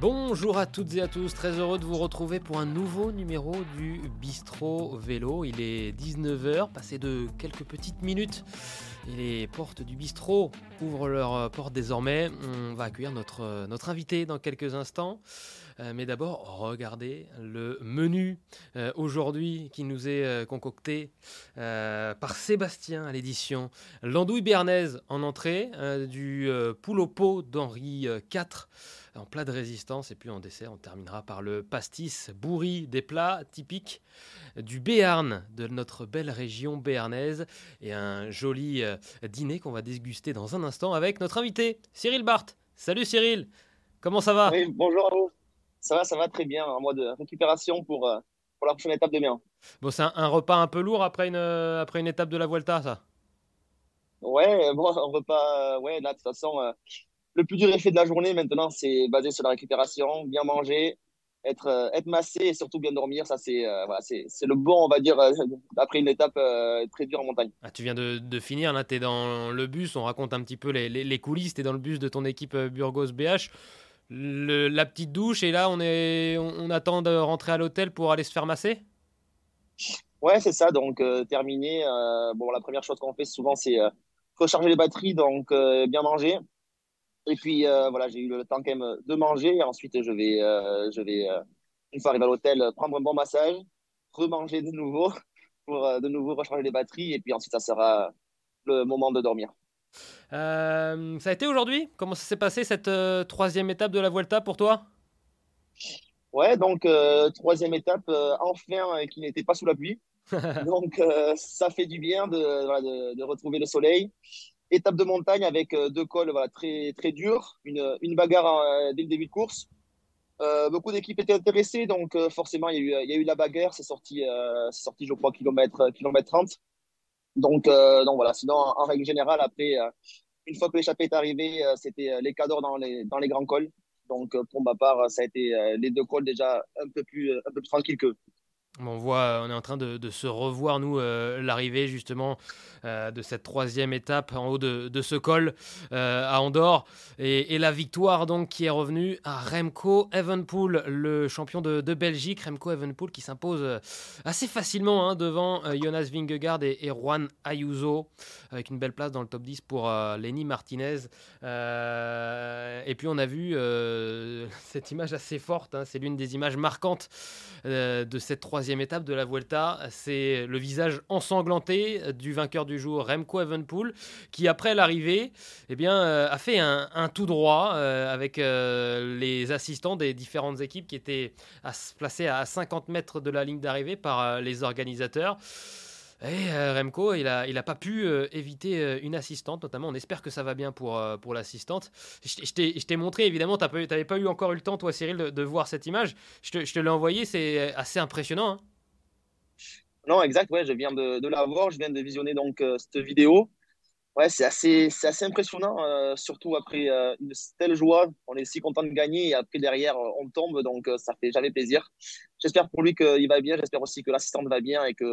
Bonjour à toutes et à tous, très heureux de vous retrouver pour un nouveau numéro du Bistrot Vélo. Il est 19h, passé de quelques petites minutes et les portes du bistrot ouvrent leurs portes désormais. On va accueillir notre, notre invité dans quelques instants. Euh, mais d'abord, regardez le menu euh, aujourd'hui qui nous est euh, concocté par Sébastien à l'édition. L'andouille béarnaise en entrée, du pot d'Henri IV en plat de résistance. Et puis en dessert, on terminera par le pastis bourri des plats typiques du Béarn, de notre belle région béarnaise. Et un joli dîner qu'on va déguster dans un instant avec notre invité, Cyril Barthes. Salut Cyril, comment ça va? Bonjour à vous. Ça va, ça va très bien en mode récupération pour, euh, pour la prochaine étape demain. Bon, c'est un, repas un peu lourd après une, euh, après une étape de la Vuelta, ça? Ouais, bon, un repas, euh, ouais, là, de toute façon, le plus dur effet de la journée maintenant, c'est basé sur la récupération, bien manger, être, être massé et surtout bien dormir. Ça, c'est voilà, c'est le bon, on va dire, après une étape très dure en montagne. Ah, tu viens de, de finir, là, tu es dans le bus, on raconte un petit peu les, les, les coulisses, tu es dans le bus de ton équipe Burgos BH la petite douche et là on est on, attend de rentrer à l'hôtel pour aller se faire masser? Ouais c'est ça. Donc euh, terminé euh, bon la première chose qu'on fait souvent c'est euh, recharger les batteries donc bien manger et puis voilà j'ai eu le temps quand même de manger. Ensuite je vais je vais une fois arrivé à l'hôtel prendre un bon massage remanger de nouveau pour de nouveau recharger les batteries. Et puis ensuite ça sera le moment de dormir. Euh, ça a été aujourd'hui? Comment ça s'est passé cette euh, troisième étape de la Vuelta pour toi? Ouais, donc euh, troisième étape, enfin, qui n'était pas sous la pluie. donc ça fait du bien de, de, retrouver le soleil. Étape de montagne avec deux cols très, très durs, une, une bagarre dès le début de course. beaucoup d'équipes étaient intéressées, donc forcément il y, a eu, il y a eu la bagarre, c'est sorti, sorti je crois kilomètre, kilomètre 30. Donc, donc voilà, sinon en, règle générale, après, une fois que l'échappée est arrivée, euh, c'était euh, les cadors dans les, dans les grands cols. Donc, euh, pour ma part, ça a été les deux cols déjà un peu plus, un peu plus tranquilles que on voit, on est en train de, se revoir, nous, l'arrivée justement de cette troisième étape en haut de, ce col à Andorre. Et, la victoire donc qui est revenue à Remco Evenpool, le champion de, Belgique. Remco Evenpool qui s'impose assez facilement hein, devant Jonas Vingegaard et, Juan Ayuso avec une belle place dans le top 10 pour euh, Lenny Martinez. Euh, et puis on a vu euh, cette image assez forte, hein. c'est l'une des images marquantes de cette troisième étape de la Vuelta. C'est le visage ensanglanté du vainqueur du jour, Remco Evenpool, qui après l'arrivée eh bien, a fait un, tout droit avec les assistants des différentes équipes qui étaient à, placés à 50 mètres de la ligne d'arrivée par les organisateurs. Et euh, Remco, il n'a il a pas pu euh, éviter euh, une assistante, notamment. On espère que ça va bien pour, pour l'assistante. Je, t'ai montré, évidemment, tu n'avais pas eu encore eu le temps, toi, Cyril, de, voir cette image. Je te, te l'ai envoyé, c'est assez impressionnant. Hein. non, exact, ouais, je viens de, de, la voir, je viens de visionner donc cette vidéo. Ouais, c'est assez, assez impressionnant, surtout après une telle joie. On est si content de gagner et après derrière, on tombe, donc ça fait jamais plaisir. J'espère pour lui qu'il va bien, j'espère aussi que l'assistante va bien et que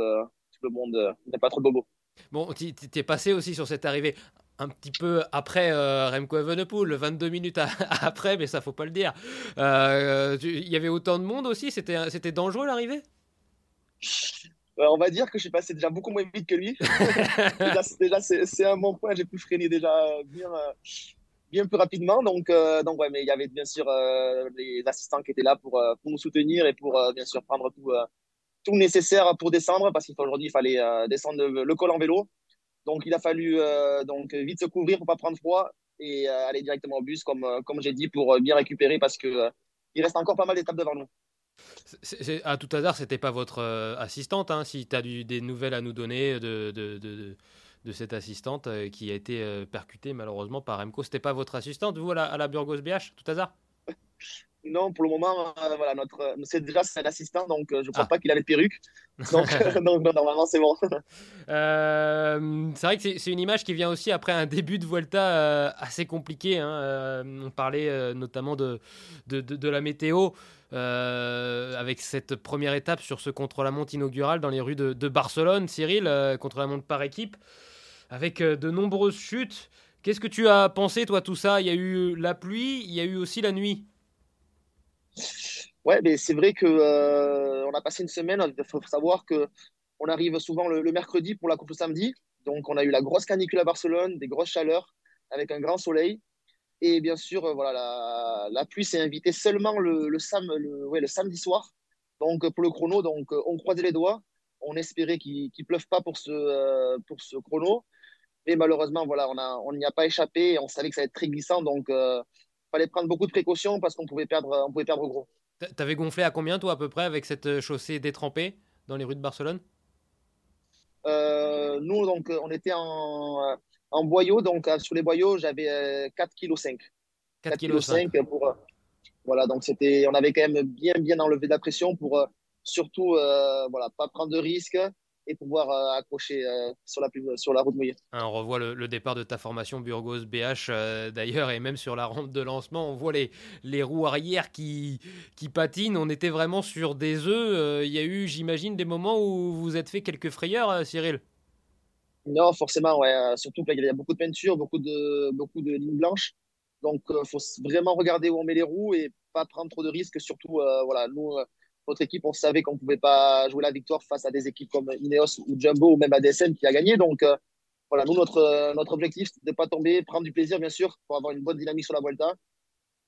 le monde euh, n'est pas trop bobo. Bon, tu es passé aussi sur cette arrivée un petit peu après euh, Remco Evenepoel, 22 minutes après, mais ça faut pas le dire. Euh, il y avait autant de monde aussi, c'était c'était dangereux l'arrivée? on va dire que je suis passé déjà beaucoup moins vite que lui. déjà, c'est un bon point. J'ai pu freiner déjà bien, bien plus rapidement. Donc, donc ouais, mais il y avait bien sûr les assistants qui étaient là pour, pour nous soutenir et pour bien sûr prendre tout, tout nécessaire pour descendre parce qu'aujourd'hui, il fallait euh, descendre le col en vélo. Donc, il a fallu euh, donc vite se couvrir pour pas prendre froid et euh, aller directement au bus, comme, comme j'ai dit, pour bien récupérer parce que il reste encore pas mal d'étapes devant nous. à tout hasard, c'était pas votre assistante. Hein, si tu as des nouvelles à nous donner de, de, de, de cette assistante qui a été percutée malheureusement par Remco, c'était pas votre assistante, vous, à la, à la Burgos BH, tout hasard? non, pour le moment, euh, voilà, notre, c'est déjà c'est l'assistant, donc euh, je ne crois ah. pas qu'il a les perruques. Donc, normalement, c'est bon. Euh, c'est vrai que c'est une image qui vient aussi après un début de Vuelta assez compliqué. Hein. on parlait notamment de, de, de, la météo. avec cette première étape sur ce contre-la-montre inaugural dans les rues de Barcelone, Cyril, contre-la-montre par équipe, avec de nombreuses chutes. Qu'est-ce que tu as pensé, toi, tout ça? Il y a eu la pluie, il y a eu aussi la nuit. Ouais, mais c'est vrai que euh, on a passé une semaine. Il faut savoir que on arrive souvent le, mercredi pour la course le samedi. Donc, on a eu la grosse canicule à Barcelone, des grosses chaleurs avec un grand soleil. Et bien sûr, euh, voilà, la, pluie s'est invitée seulement le, samedi soir. Donc, pour le chrono, donc, on croisait les doigts. On espérait qu'il ne pleuve pas pour ce, euh, chrono. Mais malheureusement, voilà, on n'y a pas échappé. On savait que ça allait être très glissant. Donc, fallait prendre beaucoup de précautions parce qu'on pouvait perdre, on pouvait perdre gros. T'avais gonflé à combien, toi, à peu près, avec cette euh, chaussée détrempée dans les rues de Barcelone? Euh, Nous, donc, on était en, en boyau. Donc, euh, sur les boyaux, j'avais 4,5 kg. 4,5 kg pour. voilà, donc c'était, on avait quand même bien, bien enlevé de la pression pour surtout, voilà, pas prendre de risques et pouvoir euh, accrocher euh, sur, la, sur la route mouillée. Hein, on revoit le, départ de ta formation Burgos BH euh, d'ailleurs, et même sur la rampe de lancement, on voit les, les roues arrière qui, qui patinent. On était vraiment sur des œufs. Il y a eu, j'imagine, des moments où vous êtes fait quelques frayeurs, Cyril? Non, forcément, ouais. Surtout qu'il y a beaucoup de peinture, beaucoup de, beaucoup de lignes blanches. Donc, il faut vraiment regarder où on met les roues et pas prendre trop de risques. Surtout, voilà, nous, notre équipe, on savait qu'on ne pouvait pas jouer la victoire face à des équipes comme Ineos ou Jumbo ou même ADSM qui a gagné. Donc, euh, voilà, nous, notre, euh, notre objectif, c'est de ne pas tomber, prendre du plaisir, bien sûr, pour avoir une bonne dynamique sur la Vuelta.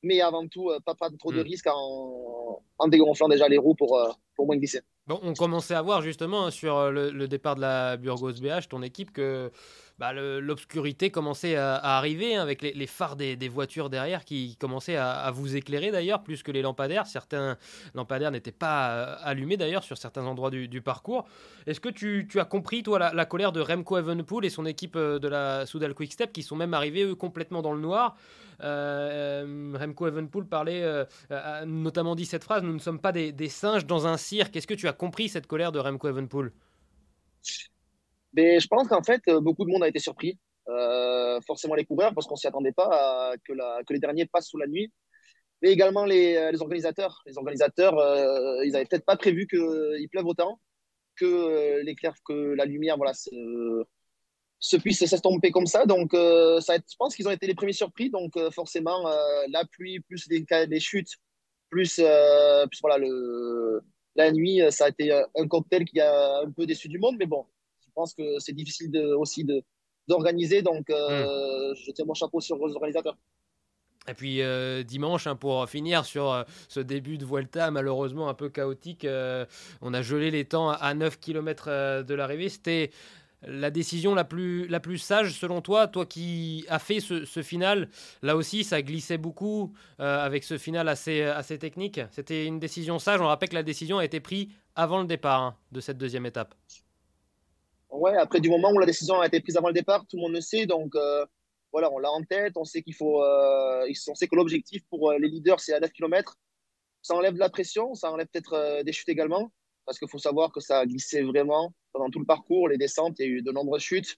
Mais avant tout, euh, pas prendre trop de mm. risques en, en dégonflant déjà les roues pour, pour moins glisser. Bon, on commençait à voir justement sur le, départ de la Burgos BH, ton équipe, que bah, l'obscurité commençait à, arriver hein, avec les, phares des, voitures derrière qui commençaient à, vous éclairer d'ailleurs plus que les lampadaires. Certains lampadaires n'étaient pas euh, allumés d'ailleurs sur certains endroits du, parcours. Est-ce que tu, as compris toi la, colère de Remco Evenpool et son équipe euh, de la Soudal Quickstep qui sont même arrivés eux complètement dans le noir euh, Remco Evenpool parlait, a notamment dit cette phrase Nous ne sommes pas des, singes dans un cirque. Est-ce que tu as compris cette colère de Remco Evenpool mais je pense qu'en fait, euh, beaucoup de monde a été surpris. Euh, forcément les coureurs, parce qu'on s'y attendait pas que, les derniers passent sous la nuit. Mais également les, euh, organisateurs. Les organisateurs, euh, ils avaient peut-être pas prévu qu'il pleuve autant, que que la lumière, voilà, se puisse s'estomper comme ça. Donc, ça, je pense qu'ils ont été les premiers surpris. Donc, forcément, la pluie, plus les, les chutes, plus, plus voilà, le, la nuit, ça a été un cocktail qui a un peu déçu du monde. Mais bon, je pense que c'est difficile de, aussi d'organiser. Donc, euh, hmm. je tiens mon chapeau sur les organisateurs. Et puis euh, dimanche, hein, pour finir sur euh, ce début de Vuelta malheureusement un peu chaotique, on a gelé les temps à 9 km de l'arrivée. C'était la décision la plus, la plus sage selon toi, toi qui as fait ce, final. Là aussi, ça glissait beaucoup avec ce final assez, assez technique. C'était une décision sage. On rappelle que la décision a été prise avant le départ hein, de cette deuxième étape. Ouais, après, du moment où la décision a été prise avant le départ, tout le monde le sait. Donc, euh, voilà, on l'a en tête. On sait qu'il faut, euh, on sait que l'objectif pour euh, les leaders, c'est à 9 km. Ça enlève de la pression, ça enlève peut-être des chutes également. Parce qu'il faut savoir que ça a glissé vraiment pendant tout le parcours, les descentes, il y a eu de nombreuses chutes.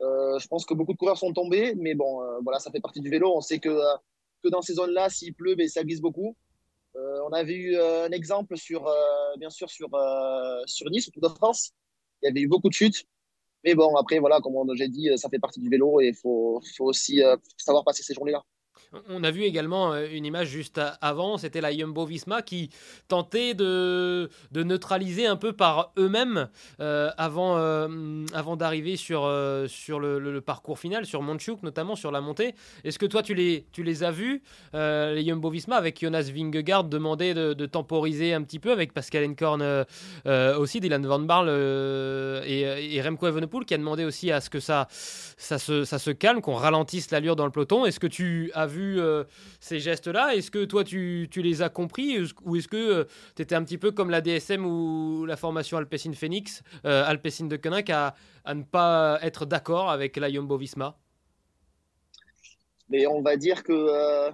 je pense que beaucoup de coureurs sont tombés, mais bon, voilà, ça fait partie du vélo. On sait que, que dans ces zones-là, s'il pleut, ben, ça glisse beaucoup. on avait eu un exemple sur, bien sûr, sur, sur Nice, au Tour de France il y avait eu beaucoup de chutes. Mais bon, après, voilà, comme j'ai dit, ça fait partie du vélo et il faut, faut, aussi euh, savoir passer ces journées-là. On a vu également euh, une image juste avant, c'était la Jumbo Visma qui tentait de, neutraliser un peu par eux-mêmes euh, avant, euh, avant d'arriver sur, le, parcours final, sur Montchuk notamment, sur la montée. Est-ce que toi tu les, as vus, les Jumbo Visma, avec Jonas Vingegaard demander de, temporiser un petit peu, avec Pascal Enkorn aussi, Dylan Van Barle et, et, Remco Evenepoel qui a demandé aussi à ce que ça, ça, se, ça se calme, qu'on ralentisse l'allure dans le peloton. Est-ce que tu as vu euh, ces gestes-là Est-ce que toi, tu, les as compris Ou est-ce que euh, tu étais un petit peu comme la DSM ou la formation Alpecin Phoenix, euh, Alpecin de Koenig, à, à, ne pas être d'accord avec la Jumbo Visma? Mais on va dire que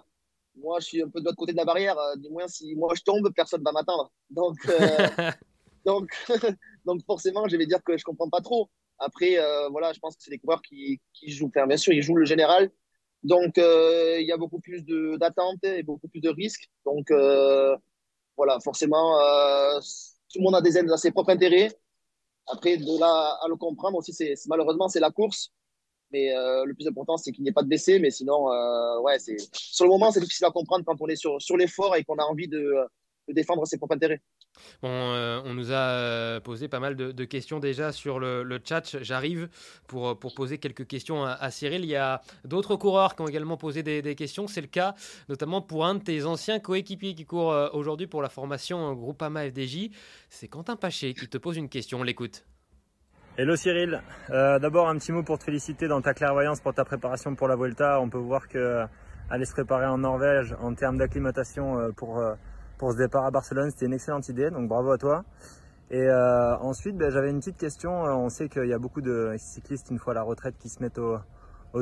moi, je suis un peu de l'autre côté de la barrière. du moins, si moi je tombe, personne ne va m'atteindre. Donc, donc, donc, forcément, je vais dire que je comprends pas trop. Après, voilà, je pense que c'est des coureurs qui, qui jouent. bien sûr, ils jouent le général, donc, euh, il y a beaucoup plus d'attentes et beaucoup plus de risques. Donc, euh, voilà, forcément, euh, tout le monde a, des, a ses propres intérêts. Après, de là à le comprendre aussi, c'est malheureusement, c'est la course. Mais le plus important, c'est qu'il n'y ait pas de blessés. Mais sinon, ouais, sur le moment, c'est difficile à comprendre quand on est sur, l'effort et qu'on a envie de défendre ses propres intérêts. Euh, on nous a euh, posé pas mal de, questions déjà sur le, chat. J'arrive pour, euh, pour poser quelques questions à, Cyril. Il y a d'autres coureurs qui ont également posé des, questions. C'est le cas notamment pour un de tes anciens coéquipiers qui court aujourd'hui pour la formation Groupama FDJ. C'est Quentin Paché qui te pose une question. On l'écoute. Hello Cyril, d'abord un petit mot pour te féliciter dans ta clairvoyance pour ta préparation pour la Vuelta. On peut voir que aller se préparer en Norvège en termes d'acclimatation pour pour ce départ à Barcelone. C'était une excellente idée, donc bravo à toi. Et euh, ensuite, ben, j'avais une petite question. Euh, on sait qu'il y a beaucoup de cyclistes, une fois à la retraite, qui se mettent au,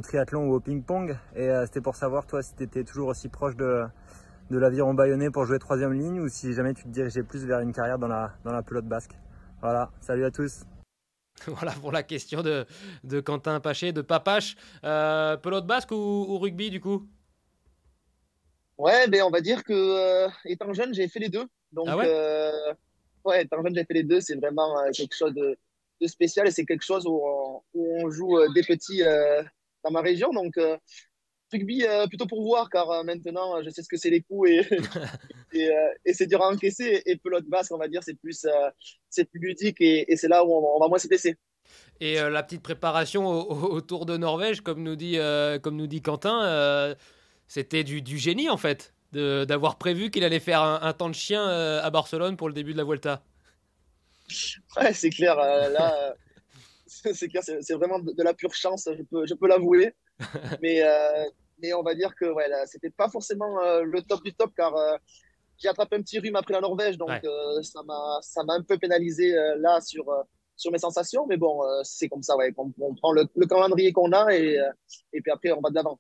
triathlon ou au ping-pong. Et euh, c'était pour savoir, toi, si tu étais toujours aussi proche de, de l'aviron bayonnais pour jouer troisième ligne ou si jamais tu te dirigeais plus vers une carrière dans la, dans la pelote basque. Voilà, salut à tous. Voilà pour la question de, de Quentin Paché, de Papache. pelote basque ou rugby du coup? Ouais, ben on va dire que euh, étant jeune, j'ai fait les deux. Donc, ah ouais, euh, ouais, étant jeune, j'ai fait les deux. C'est vraiment euh, quelque chose de, de, spécial et c'est quelque chose où on, où on joue des petits dans ma région. Donc, rugby plutôt pour voir, car maintenant, je sais ce que c'est les coups et, et, et c'est dur à encaisser. Et pelote basse, on va dire, c'est plus, c'est plus ludique et, et c'est là où on, va moins se blesser. Et la petite préparation autour de Norvège, comme nous dit, comme nous dit Quentin c'était du, génie en fait, d'avoir prévu qu'il allait faire un, temps de chien euh, à Barcelone pour le début de la Vuelta. Ouais, c'est clair. Euh, là, euh, c'est clair, c'est vraiment de, la pure chance, je peux, je peux l'avouer. mais, mais on va dire que ouais, c'était pas forcément le top du top car j'ai attrapé un petit rhume après la Norvège, donc ça m'a ça m'a un peu pénalisé là sur sur mes sensations. Mais bon, c'est comme ça, ouais, on, prend le, le calendrier qu'on a et, et puis après on va de l'avant.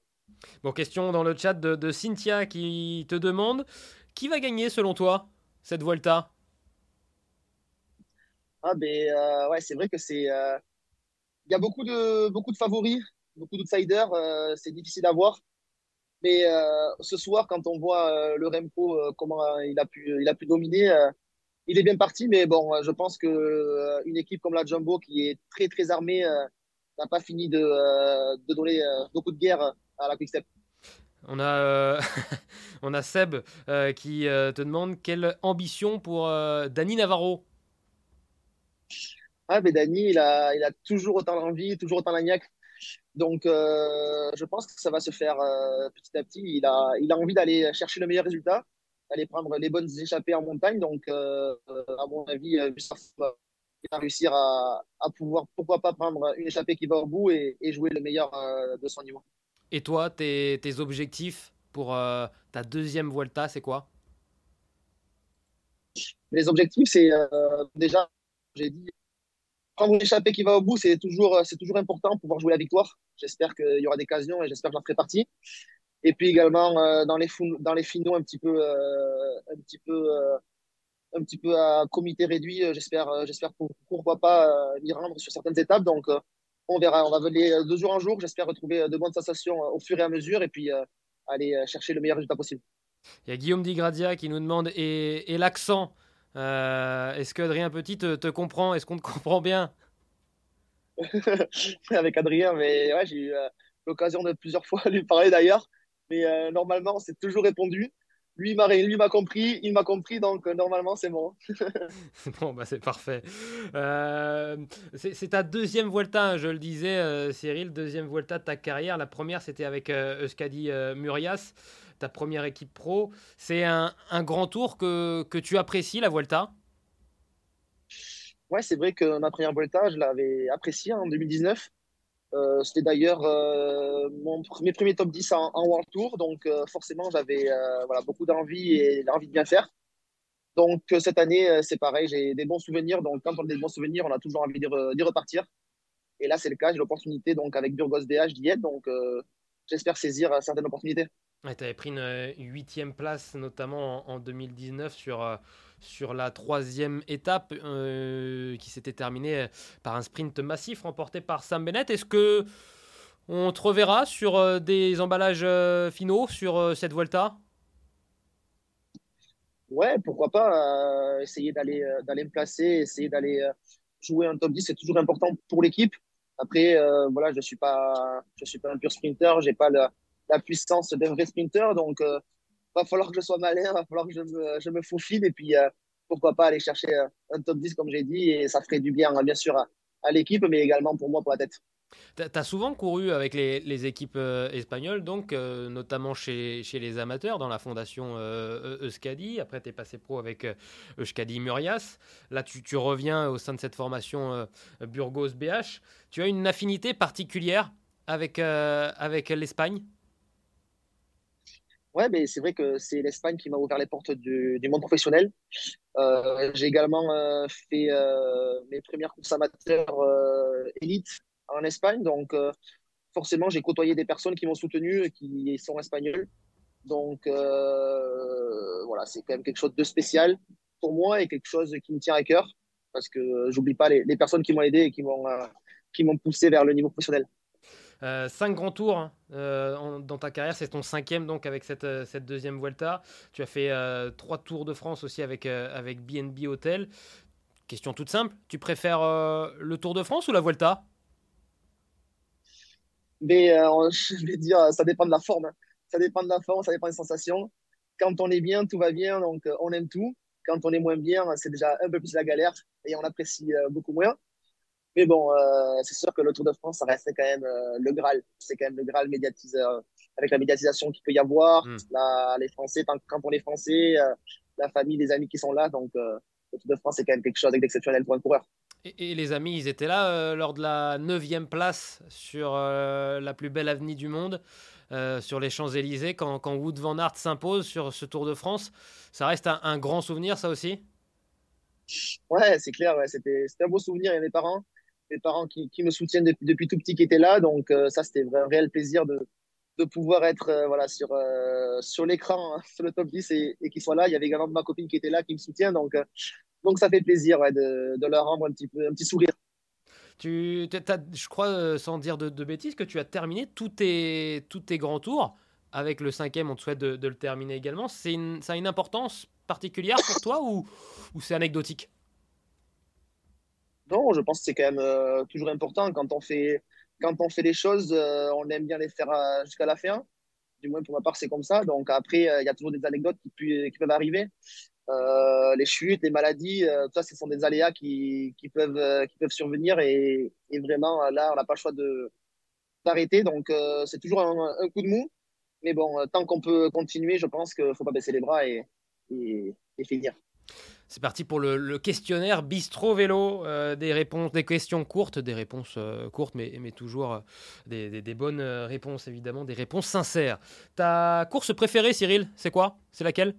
Bon, question dans le chat de, Cynthia qui te demande qui va gagner selon toi cette Volta Ah, ben euh, ouais, c'est vrai que c'est. Euh, il y a beaucoup de, beaucoup de favoris, beaucoup d'outsiders, euh, c'est difficile à voir. Mais ce soir, quand on voit le Remco, comment il a pu, il a pu dominer, il est bien parti. Mais bon, je pense que une équipe comme la Jumbo, qui est très très armée, n'a pas fini de, de donner beaucoup de guerre à la Quickstep. On a, euh, on a Seb euh, qui euh, te demande quelle ambition pour Dani Navarro Ah, mais Dani, il a, il a toujours autant d'envie, toujours autant d'agnac. Donc, je pense que ça va se faire petit à petit. Il a, il a envie d'aller chercher le meilleur résultat, d'aller prendre les bonnes échappées en montagne. Donc, à mon avis, il va réussir à, à, pouvoir, pourquoi pas, prendre une échappée qui va au bout et, et jouer le meilleur de son niveau. Et toi, tes, objectifs pour euh, ta deuxième Vuelta, c'est quoi? Les objectifs, c'est euh, déjà, j'ai dit, prendre une échappée qui va au bout, c'est toujours, c'est toujours important pour pouvoir jouer la victoire. J'espère qu'il y aura des occasions et j'espère que j'en ferai partie. Et puis également euh, dans, les finaux un petit peu, un petit peu, un petit peu à comité réduit. J'espère, j'espère pourquoi pas m'y rendre sur certaines étapes. Donc on verra. On va venir euh, de jour en jour. J'espère retrouver euh, de bonnes sensations euh, au fur et à mesure et puis aller chercher le meilleur résultat possible. Il y a Guillaume Digradia qui nous demande et, l'accent Est-ce que Adrien Petit te, comprend? Est-ce qu'on te comprend bien? Avec Adrien, mais ouais, j'ai eu l'occasion de plusieurs fois lui parler d'ailleurs. Mais normalement, c'est toujours répondu lui m'a compris, il m'a compris, donc euh, normalement c'est bon. bon bah c'est parfait. Euh, c'est ta deuxième Vuelta, hein, je le disais, euh, Cyril, deuxième Vuelta de ta carrière. La première c'était avec Euskadi Murias, ta première équipe pro. C'est un, un, grand tour que, que tu apprécies la Vuelta? Ouais, c'est vrai que ma première Vuelta, je l'avais appréciée en 2019. Euh, c'était d'ailleurs euh, mes premiers top 10 en, World Tour, donc euh, forcément j'avais voilà, beaucoup d'envie et l'envie de bien faire. Donc cette année, c'est pareil, j'ai des bons souvenirs. Donc quand on a des bons souvenirs, on a toujours envie d'y repartir. Et là, c'est le cas. J'ai l'opportunité donc avec Burgos BH d'y être. Donc j'espère saisir certaines opportunités. Tu avais pris une huitième place, notamment en, en 2019 sur sur la troisième étape euh, qui s'était terminée par un sprint massif remporté par Sam Bennett. Est-ce que on te reverra sur euh, des emballages euh, finaux sur cette Volta Ouais, pourquoi pas essayer d'aller me placer, essayer d'aller jouer un top 10, c'est toujours important pour l'équipe. Après, euh, voilà, je suis suis pas un pur sprinter, j'ai pas la, la puissance d'un vrai sprinter, donc euh, va falloir que je sois malin, va falloir que je me, je me faufile et puis euh, pourquoi pas aller chercher un top 10 comme j'ai dit et ça ferait du bien, bien sûr, à, l'équipe, mais également pour moi, pour la tête. Tu as souvent couru avec les, équipes euh, espagnoles, donc euh, notamment chez, chez, les amateurs dans la fondation euh, Euskadi. Après, tu es passé pro avec Euskadi Murias. Là, tu, tu, reviens au sein de cette formation Burgos BH. Tu as une affinité particulière avec, avec l'Espagne? Ouais, mais c'est vrai que c'est l'Espagne qui m'a ouvert les portes du, monde professionnel. J'ai également fait mes premières courses amateurs élites en Espagne. Donc, euh, forcément, j'ai côtoyé des personnes qui m'ont soutenu et qui sont espagnoles. Donc, euh, voilà, c'est quand même quelque chose de spécial pour moi et quelque chose qui me tient à cœur parce que j'oublie pas les, personnes qui m'ont aidé et euh, qui m'ont poussé vers le niveau professionnel. Cinq grands tours hein, dans ta carrière, c'est ton cinquième donc avec cette, cette deuxième Vuelta. Tu as fait trois tours de France aussi avec, avec BNB Hotel. Question toute simple, tu préfères le Tour de France ou la Vuelta? Mais euh, je vais dire, ça dépend de la forme. Hein. Ça dépend de la forme, ça dépend des sensations. Quand on est bien, tout va bien, donc euh, on aime tout. Quand on est moins bien, c'est déjà un peu plus la galère et on apprécie euh, beaucoup moins. Mais bon, c'est sûr que le Tour de France, ça reste quand même le Graal. C'est quand même le Graal médiatiseur, avec la médiatisation qu'il peut y avoir, hmm. les Français, quand on est Français, la famille, les amis qui sont là. Donc, le Tour de France, c'est quand même quelque chose d'exceptionnel pour un coureur. Et, les amis, ils étaient là euh, lors de la neuvième place sur euh, la plus belle avenue du monde, euh, sur les Champs-Élysées, quand, quand, Wood Van Aert s'impose sur ce Tour de France. Ça reste un, grand souvenir, ça aussi? Ouais, c'est clair, ouais, c'était un beau souvenir. Il y a mes parents, mes parents qui, me soutiennent depuis, tout petit qui étaient là. Donc ça, c'était un réel plaisir de, pouvoir être voilà, sur, sur l'écran, hein, sur le top 10 et, qu'ils soient là. Il y avait également ma copine qui était là, qui me soutient. Donc donc ça fait plaisir de, leur rendre un petit, petit sourire. Tu, as, je crois, euh, sans dire de, bêtises, que tu as terminé tous tes, tous tes grands tours. Avec le cinquième, on te souhaite de, le terminer également. Une, ça a une importance particulière pour toi ou c'est anecdotique? Je pense que c'est quand même euh, toujours important. Quand on fait, quand on fait les choses, euh, on aime bien les faire jusqu'à la fin. Du moins, pour ma part, c'est comme ça. Donc après, il y a toujours des anecdotes qui, peuvent arriver. Euh, les chutes, les maladies, euh, ça, ce sont des aléas qui, peuvent, euh, survenir et, vraiment, là, on n'a pas le choix d'arrêter. Donc, c'est toujours un, coup de mou. Mais bon, tant qu'on peut continuer, je pense qu'il ne faut pas baisser les bras et finir. C'est parti pour le, questionnaire Bistro Vélo. des réponses, des questions courtes, des réponses courtes, mais, toujours des, des, bonnes réponses, évidemment, des réponses sincères. Ta course préférée, Cyril, c'est quoi? C'est laquelle?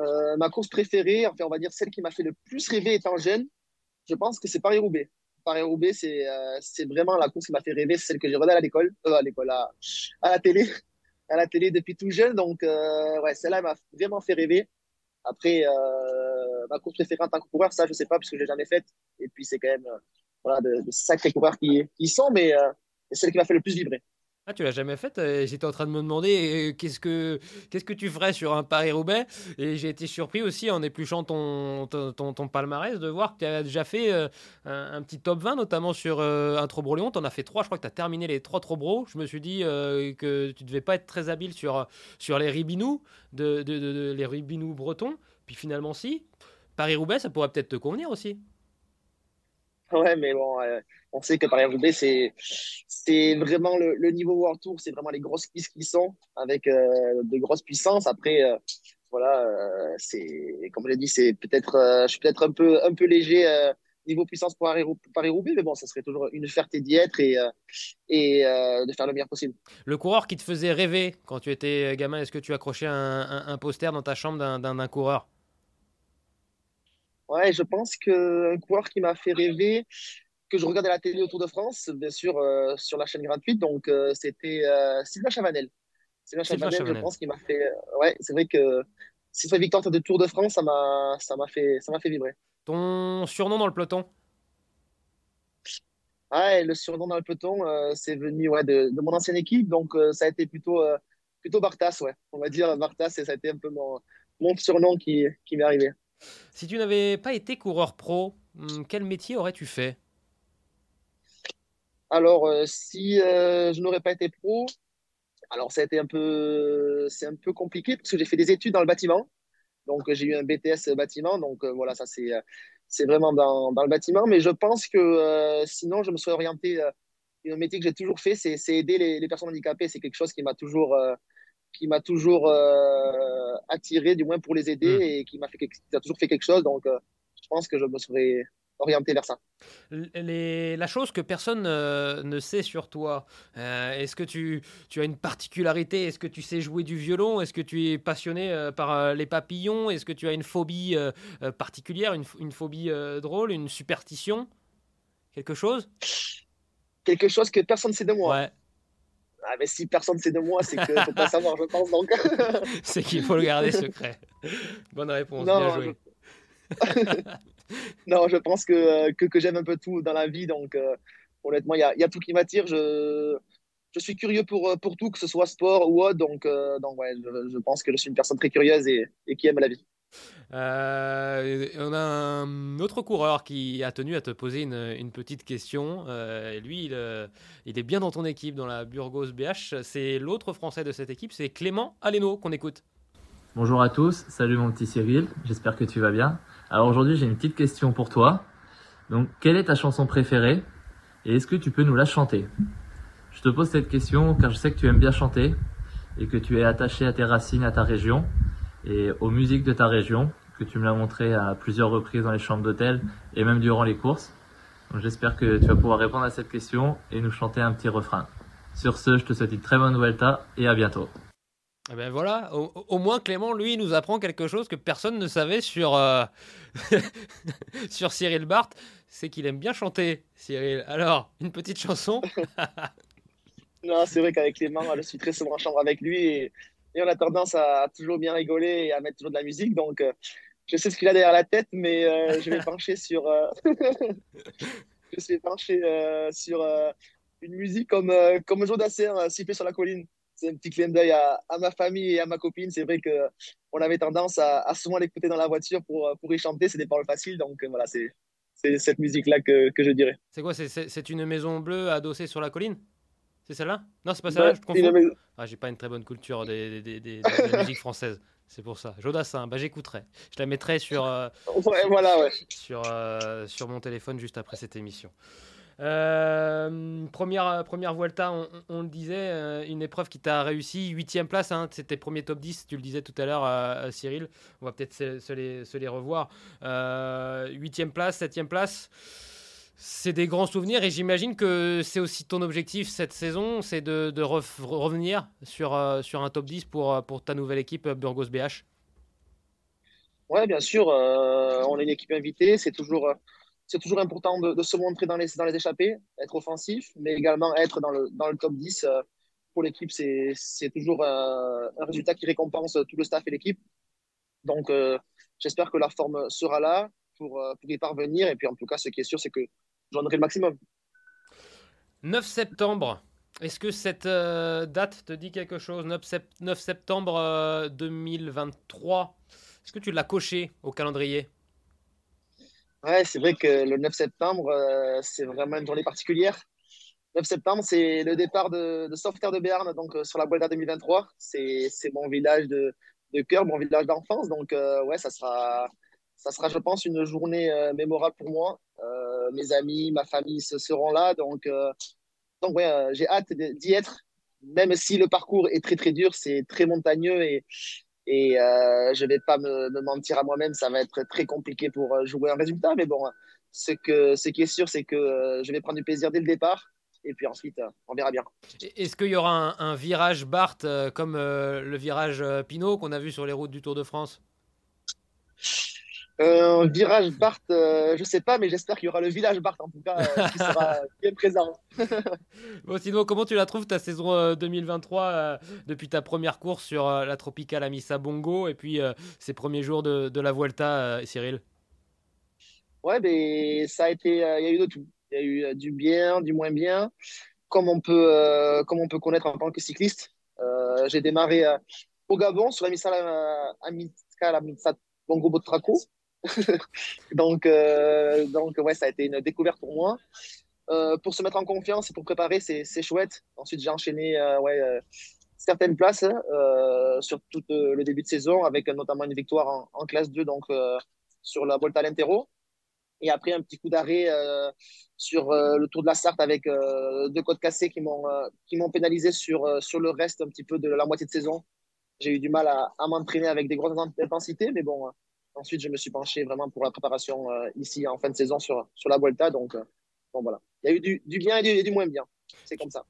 Euh, ma course préférée, enfin, on va dire celle qui m'a fait le plus rêver étant jeune, je pense que c'est Paris-Roubaix. Paris-Roubaix, c'est euh, vraiment la course qui m'a fait rêver. Celle que j'ai regardée à l'école, euh, à l'école, à, à, la télé, à la télé depuis tout jeune. Donc, ouais, celle-là m'a vraiment fait rêver. Après, ma course préférée en tant coureur, ça, je sais pas, puisque je l'ai jamais faite. Et puis, c'est quand même voilà, de, de, sacrés coureurs qui, qui sont, mais c'est celle qui m'a fait le plus vibrer. Ah, tu l'as jamais faite J'étais en train de me demander euh, qu'est-ce que que tu ferais sur un Paris-Roubaix? Et j'ai été surpris aussi en épluchant ton, ton, palmarès de voir que tu as déjà fait euh, un, petit top 20 notamment sur euh, un Trobro Léon. Tu en as fait trois, je crois que tu as terminé les trois Trobro. Je me suis dit que tu devais pas être très habile sur, sur les Ribinous, de, de, les Ribinous bretons. Puis finalement, si. Paris-Roubaix, ça pourrait peut-être te convenir aussi. Ouais, mais bon, on sait que Paris-Roubaix, c'est, c'est vraiment le, niveau World Tour, c'est vraiment les grosses pistes qui sont, avec euh, de grosses puissances. Après, euh, voilà, euh, c'est, comme je l'ai dit, c'est peut-être, je suis peut-être un peu, un peu léger niveau puissance pour Paris-Roubaix, mais bon, ça serait toujours une fierté d'y être et, de faire le meilleur possible. Le coureur qui te faisait rêver quand tu étais gamin, est-ce que tu accrochais un, un, un poster dans ta chambre d'un coureur? Ouais, je pense qu'un coureur qui m'a fait rêver, que je regardais la télé au Tour de France, bien sûr, euh, sur la chaîne gratuite, donc euh, c'était euh, Sylvain Chavanel. Sylvain Chavanel, je pense qu'il m'a fait. ouais, c'est vrai que si c'est victoire de Tour de France, ça m'a, ça m'a fait, ça m'a fait vibrer. Ton surnom dans le peloton? Ouais, le surnom dans le peloton, c'est venu ouais, de, de, mon ancienne équipe, donc ça a été plutôt, plutôt Bartas, ouais. On va dire Bartas, et ça a été un peu mon, mon surnom qui, qui m'est arrivé. Si tu n'avais pas été coureur pro, hmm, quel métier aurais-tu fait? Alors, si je n'aurais pas été pro, alors ça a été un peu, c'est un peu compliqué parce que j'ai fait des études dans le bâtiment. Donc, j'ai eu un BTS bâtiment. Donc, voilà, ça, c'est, c'est vraiment dans, le bâtiment. Mais je pense que sinon, je me serais orienté. un métier que j'ai toujours fait, c'est, aider les, personnes handicapées. C'est quelque chose qui m'a toujours, qui m'a toujours euh, attiré, du moins pour les aider, hmm. et qui m'a fait, qui a toujours fait quelque chose. Donc, euh, je pense que je me serais orienté vers ça. Les, la chose que personne euh, ne sait sur toi, est-ce que tu, tu, as une particularité? Est-ce que tu sais jouer du violon? Est-ce que tu es passionné par les papillons? Est-ce que tu as une phobie particulière, une, une phobie drôle, une superstition? Quelque chose? Quelque chose que personne ne sait de moi. Ouais. Ah, mais si personne ne sait de moi, c'est qu'il ne faut pas savoir, je pense. Donc... c'est qu'il faut le garder secret. Bonne réponse, non, bien joué. Je... non, je pense que, que, que j'aime un peu tout dans la vie. Donc, euh, honnêtement, il y a, y a, tout qui m'attire. Je, je suis curieux pour, pour tout, que ce soit sport ou autre. Donc, euh, donc ouais, je, je, pense que je suis une personne très curieuse et, et qui aime la vie. Euh, on a un autre coureur qui a tenu à te poser une, petite question. Euh, lui, euh, il, est bien dans ton équipe, dans la Burgos BH. C'est l'autre Français de cette équipe, c'est Clément Aleno qu'on écoute. Bonjour à tous, salut mon petit Cyril, j'espère que tu vas bien. Alors aujourd'hui, j'ai une petite question pour toi. Donc, quelle est ta chanson préférée? Et est-ce que tu peux nous la chanter? Je te pose cette question car je sais que tu aimes bien chanter et que tu es attaché à tes racines, à ta région et aux musiques de ta région que tu me l'as montré à plusieurs reprises dans les chambres d'hôtel et même durant les courses. j'espère que tu vas pouvoir répondre à cette question et nous chanter un petit refrain. Sur ce, je te souhaite une très bonne Vuelta et à bientôt. Eh ben voilà, au, moins Clément, lui, nous apprend quelque chose que personne ne savait sur, euh, sur Cyril Barthes, c'est qu'il aime bien chanter, Cyril. Alors, une petite chanson Non, c'est vrai qu'avec Clément, je suis très souvent en chambre avec lui et et on a tendance à, toujours bien rigoler et à mettre toujours de la musique. Donc, euh, je sais ce qu'il a derrière la tête, mais euh, je vais pencher sur, euh, je vais pencher sur une musique comme comme Jodassin, siffler sur la colline. C'est un petit clin d'œil à, à, ma famille et à ma copine. C'est vrai que on avait tendance à, à souvent l'écouter dans la voiture pour pour y chanter. C'est des paroles faciles, donc voilà, c'est c'est cette musique là que, que je dirais. C'est quoi? C'est une maison bleue adossée sur la colline? C'est celle-là? Non, c'est pas celle-là, je confonds. Ah, j'ai pas une très bonne culture des, des, des, de la musique française. C'est pour ça. Jodassin, bah, j'écouterai. Je la mettrai sur, euh, voilà, ouais. sur, euh, sur mon téléphone juste après cette émission. Euh, première, première Vuelta, on, le disait, une épreuve qui t'a réussi, huitième place, hein, c'était premier top 10, tu le disais tout à l'heure, Cyril. On va peut-être se, se, les, se, les, revoir. Huitième place, septième place c'est des grands souvenirs et j'imagine que c'est aussi ton objectif cette saison, c'est de, revenir sur, euh, sur un top 10 pour, euh, pour ta nouvelle équipe euh, Burgos BH. Ouais, bien sûr, on est une équipe invitée, c'est toujours, important de, se montrer dans les, échappées, être offensif, mais également être dans le, dans le top 10 pour l'équipe, c'est, toujours un, résultat qui récompense tout le staff et l'équipe. Donc, j'espère que la forme sera là pour, pour y parvenir. Et puis, en tout cas, ce qui est sûr, c'est que j'en aurai le maximum. 9 septembre. Est-ce que cette euh, date te dit quelque chose? 9, septembre 2023. Euh, Est-ce que tu l'as coché au calendrier? Ouais, c'est vrai que le 9 septembre, euh, c'est vraiment une journée particulière. 9 septembre, c'est le départ de, de Sauveterre de Berne, donc sur la Vuelta 2023. C'est mon village de, de cœur, mon village d'enfance. Donc, ouais, ça sera, ça sera, je pense, une journée mémorable pour moi. Euh, mes amis, ma famille se seront là. Donc, euh, donc euh, j'ai hâte d'y être. Même si le parcours est très très dur, c'est très montagneux et, je vais pas me, me mentir à moi-même, ça va être très compliqué pour jouer un résultat. Mais bon, ce, qui est sûr, c'est que je vais prendre du plaisir dès le départ. Et puis ensuite, on verra bien. Est-ce qu'il y aura un, un virage Barthes comme le virage Pinot qu'on a vu sur les routes du Tour de France? Un virage Barthes, euh, je sais pas, mais j'espère qu'il y aura le village Barthes en tout cas euh, qui sera bien présent. bon, sinon, comment tu la trouves ta saison 2023 euh, depuis ta première course sur la Tropicale Amissa Bongo et puis ces premiers jours de, de la Vuelta, Cyril? Ouais, ben, ça a été, il y a eu de tout. Il y a eu du bien, du moins bien, comme on peut, comme on peut connaître en tant que cycliste. J'ai démarré au Gabon sur la Amissa Bongo Botraco. donc, euh, donc, ouais, ça a été une découverte pour moi. pour se mettre en confiance et pour préparer, c'est chouette. Ensuite, j'ai enchaîné ouais, certaines places sur tout le début de saison, avec notamment une victoire en, classe 2, donc sur la Volta Lentero. Et après, un petit coup d'arrêt sur le Tour de la Sarthe avec deux côtes cassées qui m'ont qui m'ont pénalisé sur, sur le reste un petit peu de la moitié de saison. J'ai eu du mal à, à m'entraîner avec des grosses intensités, mais bon, ensuite, je me suis penché vraiment pour la préparation ici en fin de saison sur, sur la Volta. Donc, bon, voilà. Il y a eu du, du bien et du, et du moins bien. C'est comme ça.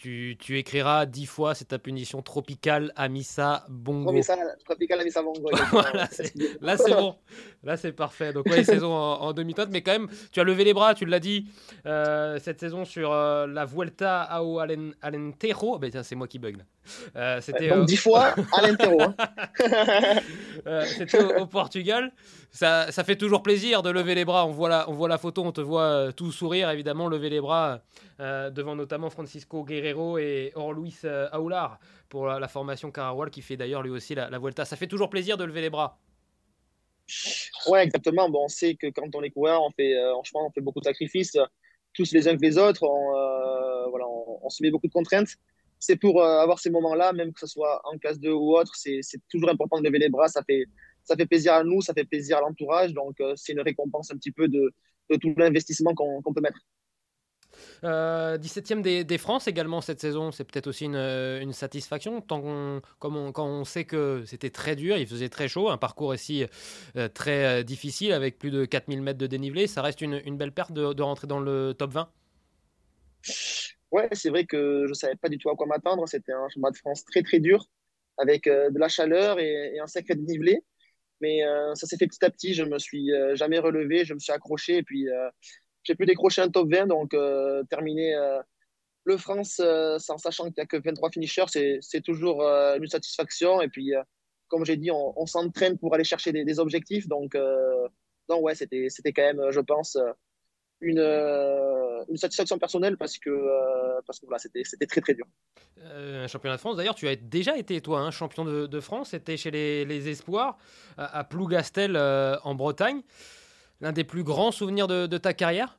Tu, tu, écriras dix fois, c'est ta punition tropicale Amisa Bongo. Tropical Amisa Bongo. là, c'est bon. Là, c'est parfait. Donc, ouais, saison en, en demi mais quand même, tu as levé les bras, tu l'as dit, euh, cette saison sur euh, la Vuelta ao Alentejo. Ben, c'est moi qui bug là. Euh, c'était donc, dix fois Alentejo. Hein. Euh, c'était au, au, Portugal. Ça, ça, fait toujours plaisir de lever les bras. On voit la, on voit la photo, on te voit euh, tout sourire, évidemment, lever les bras devant notamment Francisco Guerrero et Orluis Aular pour la, la, formation Carawal qui fait d'ailleurs lui aussi la, la Vuelta. Ça fait toujours plaisir de lever les bras. Ouais, exactement. Bon, on sait que quand on est coureur, on fait, euh, on fait beaucoup de sacrifices, tous les uns que les autres. On, euh, voilà, on, on, se met beaucoup de contraintes. C'est pour euh, avoir ces moments-là, même que ce soit en classe 2 ou autre, c'est toujours important de lever les bras. Ça fait, ça fait plaisir à nous, ça fait plaisir à l'entourage. Donc, euh, c'est une récompense un petit peu de, tout l'investissement qu'on qu peut mettre. Euh, 17e des, des, France également cette saison, c'est peut-être aussi une, une, satisfaction, tant comme quand on sait que c'était très dur, il faisait très chaud, un parcours ici euh, très euh, difficile avec plus de 4000 mètres de dénivelé, ça reste une, belle perte de, rentrer dans le top 20 Ouais, c'est vrai que je ne savais pas du tout à quoi m'attendre, c'était un chemin de France très très dur, avec euh, de la chaleur et, un sacré dénivelé, mais euh, ça s'est fait petit à petit, je me suis euh, jamais relevé, je me suis accroché, et puis j'ai pu décrocher un top 20, donc terminer le France sans sachant qu'il n'y a que 23 finishers, c'est toujours une satisfaction. Et puis, comme j'ai dit, on, s'entraîne pour aller chercher des, des objectifs. Donc, donc ouais, c'était quand même, je pense, une, une satisfaction personnelle parce que, parce que voilà, c'était très très dur. Euh, championnat de France, d'ailleurs, tu as déjà été, toi, un champion de, de France, c'était chez les, les, Espoirs à, à Plougastel euh, en Bretagne l'un des plus grands souvenirs de, de ta carrière?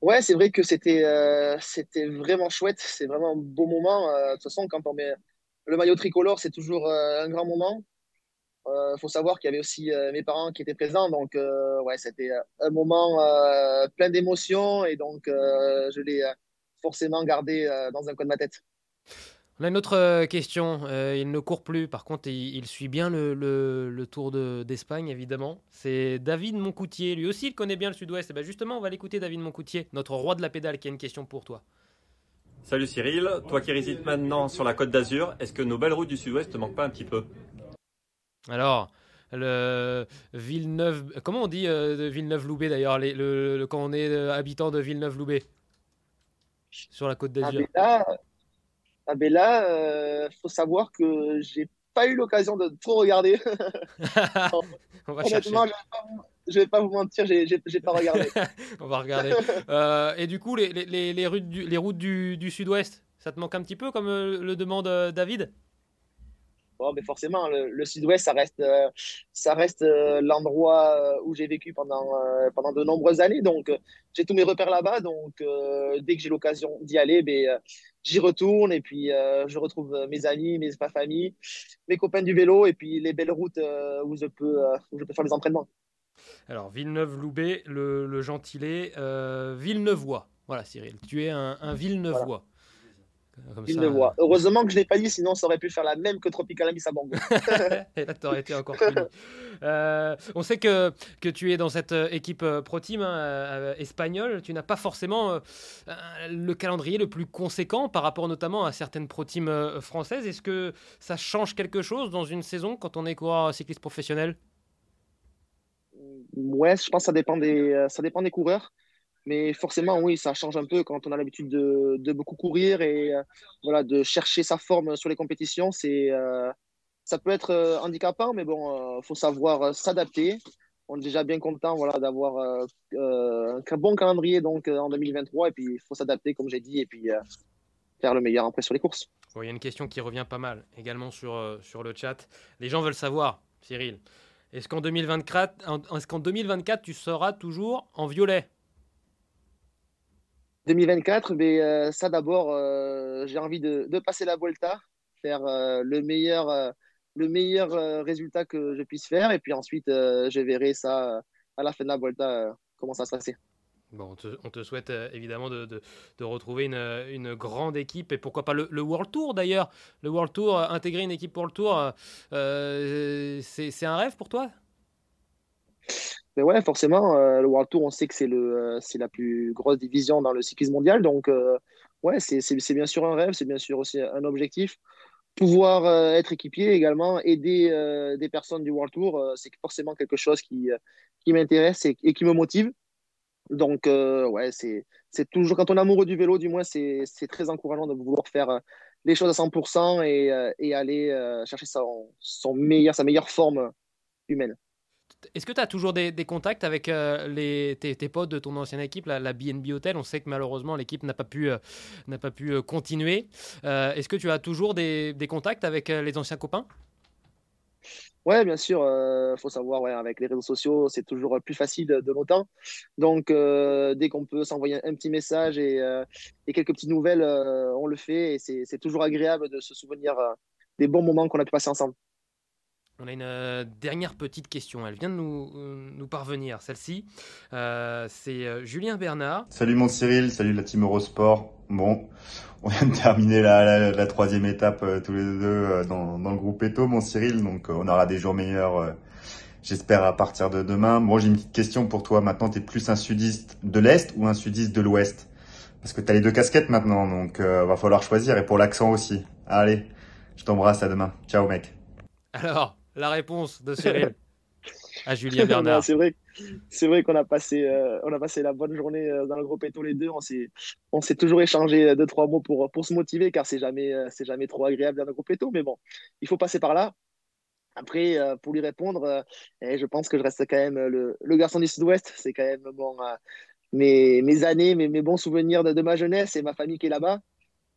Ouais, c'est vrai que c'était euh, c'était vraiment chouette. C'est vraiment un beau moment. Euh, de toute façon, quand on met le maillot tricolore, c'est toujours euh, un grand moment. Il euh, faut savoir qu'il y avait aussi euh, mes parents qui étaient présents. Donc, euh, ouais, c'était un moment plein d'émotions et donc je l'ai forcément gardé dans un coin de ma tête. On a une autre question. Euh, il ne court plus, par contre, il, il suit bien le, le, le Tour d'Espagne, de, évidemment. C'est David Moncoutier. Lui aussi, il connaît bien le Sud-Ouest. Ben justement, on va l'écouter, David Moncoutier, notre roi de la pédale, qui a une question pour toi. Salut Cyril, toi qui résides maintenant sur la Côte d'Azur, est-ce que nos belles routes du Sud-Ouest te manquent pas un petit peu? Alors, le Villeneuve, comment on dit euh, de Villeneuve-Loubet d'ailleurs, le, le, quand on est euh, habitant de Villeneuve-Loubet? Sur la Côte d'Azur ah, ah ben là, euh, faut savoir que j'ai pas eu l'occasion de trop regarder. On va Honnêtement, je vais, pas, je vais pas vous mentir, j'ai, pas regardé. On va regarder. et du coup, les, les, les routes du, les routes du, du sud-ouest, ça te manque un petit peu, comme le demande David? Bon, mais forcément, le, le sud-ouest, ça reste, euh, ça reste euh, l'endroit euh, où j'ai vécu pendant, euh, pendant de nombreuses années. Donc, j'ai tous mes repères là-bas. Donc, dès que j'ai l'occasion d'y aller, ben, j'y retourne. Et puis, je retrouve mes amis, mes ma famille, mes copains du vélo et puis les belles routes où, je peux, où je peux faire les entraînements. Alors, Villeneuve-Loubet, le, le gentilé, Villeneuvois. Voilà, Cyril, tu es un, un Villeneuvois. Voilà. Comme il ça, le voit. Euh... Heureusement que je ne l'ai pas dit, sinon ça aurait pu faire la même que Tropical Amisabango. Et là, tu aurais été encore plus. euh, on sait que, que tu es dans cette euh, équipe euh, Pro Team hein, euh, espagnole. Tu n'as pas forcément euh, le calendrier le plus conséquent par rapport notamment à certaines Pro Team euh, françaises. Est-ce que ça change quelque chose dans une saison quand on est coureur cycliste professionnel? Ouais, je pense que ça dépend des, ça dépend des coureurs. Mais forcément, oui, ça change un peu quand on a l'habitude de, beaucoup courir et euh, voilà, de chercher sa forme sur les compétitions. Euh, ça peut être euh, handicapant, mais bon, il faut savoir s'adapter. On est déjà bien content voilà, d'avoir un bon calendrier donc, en 2023 et puis il faut s'adapter, comme j'ai dit, et puis faire le meilleur après sur les courses. Il y a une question qui revient pas mal également sur, sur le chat. Les gens veulent savoir, Cyril, est-ce qu'en 2024, est qu'en 2024 tu seras toujours en violet? 2024, mais ça d'abord, j'ai envie de, passer la Volta, faire le meilleur, le meilleur résultat que je puisse faire, et puis ensuite, je verrai ça à la fin de la Volta, comment ça se passer. Bon, on te, souhaite évidemment de, retrouver une, grande équipe et pourquoi pas le, World Tour d'ailleurs. Le World Tour, intégrer une équipe pour le Tour, c'est un rêve pour toi? Mais ouais, forcément, euh, le World Tour, on sait que c'est euh, la plus grosse division dans le cyclisme mondial. Donc, euh, ouais, c'est, bien sûr un rêve, c'est bien sûr aussi un objectif. Pouvoir être équipier également, aider des personnes du World Tour, c'est forcément quelque chose qui, qui m'intéresse et, qui me motive. Donc, ouais, c'est, toujours, quand on est amoureux du vélo, du moins, c'est, c'est très encourageant de vouloir faire les choses à 100% et, et aller chercher son, son meilleur, sa meilleure forme humaine. Est-ce que tu as toujours des, contacts avec euh, les, tes, potes de ton ancienne équipe, la, BNB Hotel? On sait que malheureusement l'équipe n'a pas pu, euh, pas pu euh, continuer. Est-ce que tu as toujours des, contacts avec les anciens copains? Ouais, bien sûr. Il faut savoir, avec les réseaux sociaux, c'est toujours plus facile de, longtemps. Donc, dès qu'on peut s'envoyer un, petit message et, et, quelques petites nouvelles, on le fait. Et c'est toujours agréable de se souvenir des bons moments qu'on a pu passer ensemble. On a une euh, dernière petite question. Elle vient de nous, euh, nous parvenir. Celle-ci, euh, c'est Julien Bernard. Salut mon Cyril, salut la team Eurosport. Bon, on vient de terminer la, la, troisième étape tous les deux dans, dans, le groupe Eto, mon Cyril. Donc on aura des jours meilleurs, j'espère, à partir de demain. Bon, j'ai une petite question pour toi. Maintenant, tu es plus un sudiste de l'Est ou un sudiste de l'Ouest? Parce que tu as les deux casquettes maintenant, donc va falloir choisir. Et pour l'accent aussi. Allez, je t'embrasse, à demain. Ciao mec. Alors, la réponse de Cyril à Julien Bernard. c'est vrai, c'est vrai qu'on a passé, euh, on a passé la bonne journée euh, dans le groupe tous les deux. On s'est, on s'est toujours échangé deux trois mots pour pour se motiver, car c'est jamais, euh, c'est jamais trop agréable dans le groupe Eto. Mais bon, il faut passer par là. Après, pour lui répondre, je pense que je reste quand même le, le garçon du Sud-Ouest. C'est quand même bon, mes, mes années, mes, mes bons souvenirs de, de ma jeunesse et ma famille qui est là-bas.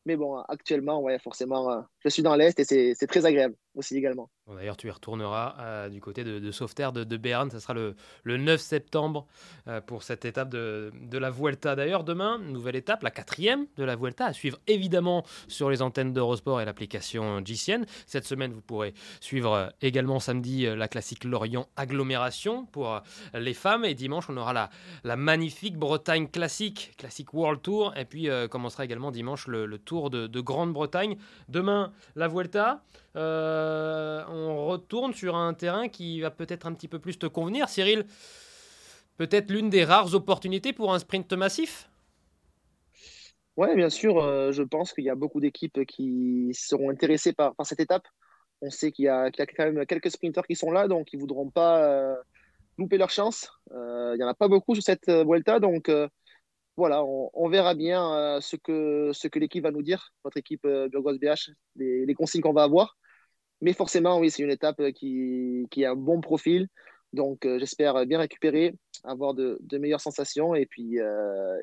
Mais bon, actuellement, ouais, forcément, euh, je suis dans l'Est et c'est très agréable aussi également. D'ailleurs, tu y retourneras euh, du côté de, Sauveterre de, de Béarn. Ça sera le, le 9 septembre euh, pour cette étape de, la Vuelta. D'ailleurs, demain, nouvelle étape, la quatrième de la Vuelta, à suivre évidemment sur les antennes d'Eurosport et l'application GCN. Cette semaine, vous pourrez suivre également samedi la classique Lorient Agglomération pour les femmes. Et dimanche, on aura la, magnifique Bretagne classique, classique World Tour. Et puis commencera également dimanche le Tour de, Grande-Bretagne. Demain, la Vuelta. Euh, on retourne sur un terrain qui va peut-être un petit peu plus te convenir, Cyril. Peut-être l'une des rares opportunités pour un sprint massif? Oui, bien sûr. Euh, je pense qu'il y a beaucoup d'équipes qui seront intéressées par, cette étape. On sait qu'il y, a quand même quelques sprinteurs qui sont là, donc ils ne voudront pas euh, louper leur chance. Il n'y en a pas beaucoup sur cette Vuelta, donc voilà, on, verra bien euh, ce que, l'équipe va nous dire, notre équipe euh, Burgos BH, les, consignes qu'on va avoir. Mais forcément, oui, c'est une étape euh, qui, a un bon profil. Donc, j'espère bien récupérer, avoir de, meilleures sensations et puis,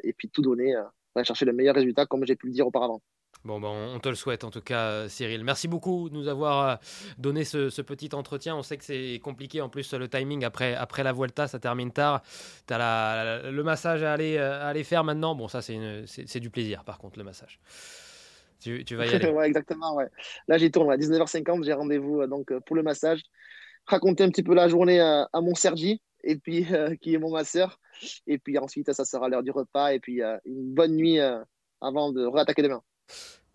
et puis tout donner, chercher le meilleur résultat, comme j'ai pu le dire auparavant. Bon, ben, on te le souhaite en tout cas, euh, Cyril. Merci beaucoup de nous avoir euh, donné ce, petit entretien. On sait que c'est compliqué en plus le timing après, après la Vuelta, ça termine tard. Tu as le massage à aller, euh, aller faire maintenant. Bon, ça, c'est du plaisir par contre, le massage. Tu, vas y aller. ouais, exactement, ouais. Là, j'y tourne à 19h50, j'ai rendez-vous donc pour le massage. Raconter un petit peu la journée à, mon Sergi, et puis qui est mon masseur. Et puis ensuite, ça sera l'heure du repas, et puis une bonne nuit avant de réattaquer demain.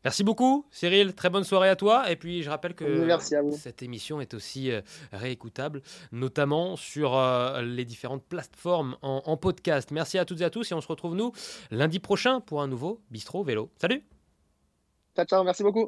Merci beaucoup, Cyril. Très bonne soirée à toi. Et puis, je rappelle que cette émission est aussi euh, réécoutable, notamment sur euh, les différentes plateformes en, en, podcast. Merci à toutes et à tous. Et on se retrouve, nous, lundi prochain pour un nouveau Bistro Vélo. Salut Ciao, ciao. Merci beaucoup.